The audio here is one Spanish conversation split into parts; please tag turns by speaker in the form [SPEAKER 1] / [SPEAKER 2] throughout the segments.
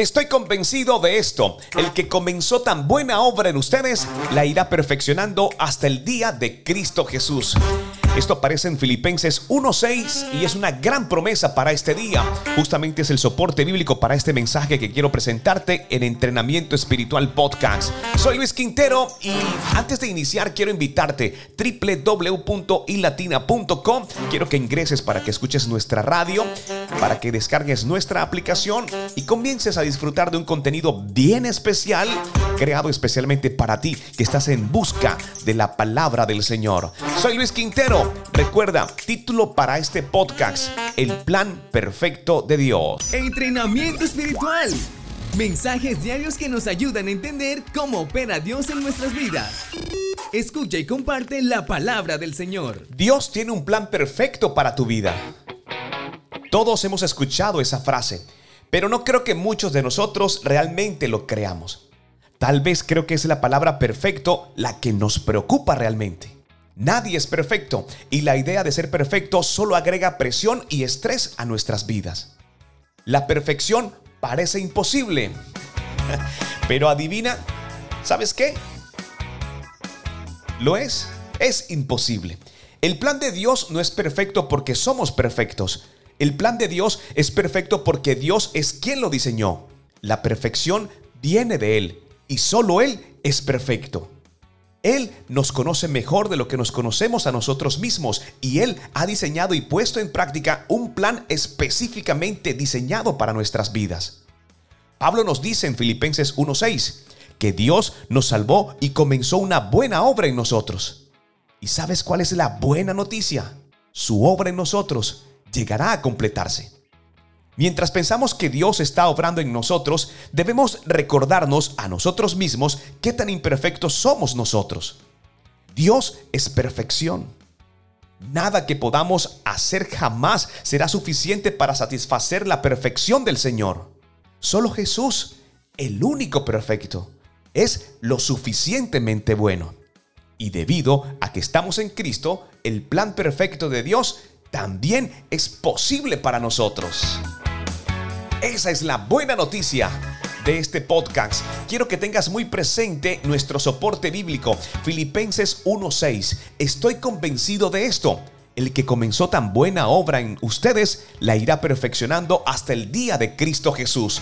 [SPEAKER 1] Estoy convencido de esto. El que comenzó tan buena obra en ustedes la irá perfeccionando hasta el día de Cristo Jesús. Esto aparece en Filipenses 1.6 y es una gran promesa para este día. Justamente es el soporte bíblico para este mensaje que quiero presentarte en Entrenamiento Espiritual Podcast. Soy Luis Quintero y antes de iniciar quiero invitarte www.ilatina.com. Quiero que ingreses para que escuches nuestra radio, para que descargues nuestra aplicación y comiences a disfrutar de un contenido bien especial creado especialmente para ti que estás en busca de la palabra del Señor. Soy Luis Quintero recuerda, título para este podcast, El plan perfecto de Dios.
[SPEAKER 2] Entrenamiento espiritual. Mensajes diarios que nos ayudan a entender cómo opera Dios en nuestras vidas. Escucha y comparte la palabra del Señor.
[SPEAKER 1] Dios tiene un plan perfecto para tu vida. Todos hemos escuchado esa frase, pero no creo que muchos de nosotros realmente lo creamos. Tal vez creo que es la palabra perfecto la que nos preocupa realmente. Nadie es perfecto y la idea de ser perfecto solo agrega presión y estrés a nuestras vidas. La perfección parece imposible. Pero adivina, ¿sabes qué? Lo es, es imposible. El plan de Dios no es perfecto porque somos perfectos. El plan de Dios es perfecto porque Dios es quien lo diseñó. La perfección viene de Él y solo Él es perfecto. Él nos conoce mejor de lo que nos conocemos a nosotros mismos y Él ha diseñado y puesto en práctica un plan específicamente diseñado para nuestras vidas. Pablo nos dice en Filipenses 1.6 que Dios nos salvó y comenzó una buena obra en nosotros. ¿Y sabes cuál es la buena noticia? Su obra en nosotros llegará a completarse. Mientras pensamos que Dios está obrando en nosotros, debemos recordarnos a nosotros mismos qué tan imperfectos somos nosotros. Dios es perfección. Nada que podamos hacer jamás será suficiente para satisfacer la perfección del Señor. Solo Jesús, el único perfecto, es lo suficientemente bueno. Y debido a que estamos en Cristo, el plan perfecto de Dios también es posible para nosotros. Esa es la buena noticia de este podcast. Quiero que tengas muy presente nuestro soporte bíblico, Filipenses 1.6. Estoy convencido de esto el que comenzó tan buena obra en ustedes la irá perfeccionando hasta el día de Cristo Jesús.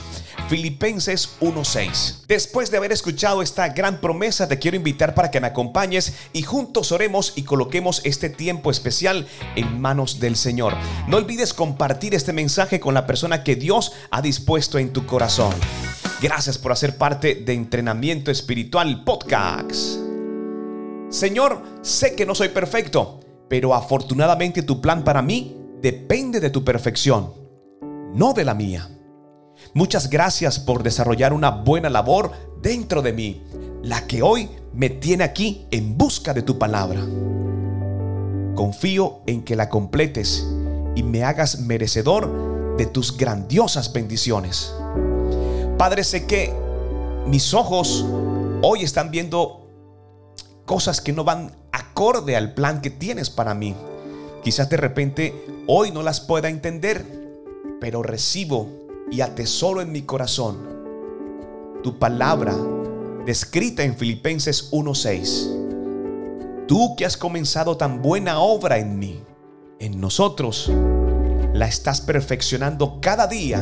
[SPEAKER 1] Filipenses 1:6. Después de haber escuchado esta gran promesa, te quiero invitar para que me acompañes y juntos oremos y coloquemos este tiempo especial en manos del Señor. No olvides compartir este mensaje con la persona que Dios ha dispuesto en tu corazón. Gracias por hacer parte de Entrenamiento Espiritual Podcast. Señor, sé que no soy perfecto pero afortunadamente tu plan para mí depende de tu perfección, no de la mía. Muchas gracias por desarrollar una buena labor dentro de mí, la que hoy me tiene aquí en busca de tu palabra. Confío en que la completes y me hagas merecedor de tus grandiosas bendiciones. Padre, sé que mis ojos hoy están viendo cosas que no van al plan que tienes para mí. Quizás de repente hoy no las pueda entender, pero recibo y atesoro en mi corazón tu palabra descrita en Filipenses 1:6. Tú que has comenzado tan buena obra en mí, en nosotros, la estás perfeccionando cada día.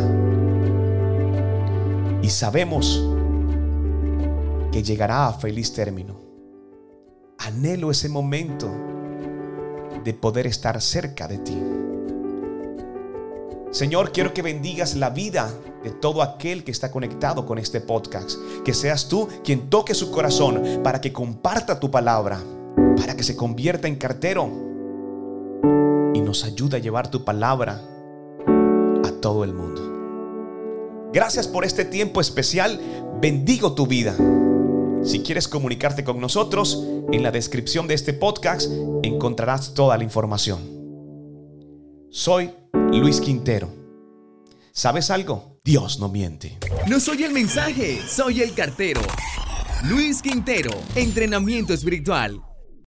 [SPEAKER 1] Y sabemos que llegará a feliz término anhelo ese momento de poder estar cerca de ti. Señor, quiero que bendigas la vida de todo aquel que está conectado con este podcast. Que seas tú quien toque su corazón para que comparta tu palabra, para que se convierta en cartero y nos ayude a llevar tu palabra a todo el mundo. Gracias por este tiempo especial. Bendigo tu vida. Si quieres comunicarte con nosotros, en la descripción de este podcast encontrarás toda la información. Soy Luis Quintero. ¿Sabes algo? Dios no miente.
[SPEAKER 2] No soy el mensaje, soy el cartero. Luis Quintero, entrenamiento espiritual.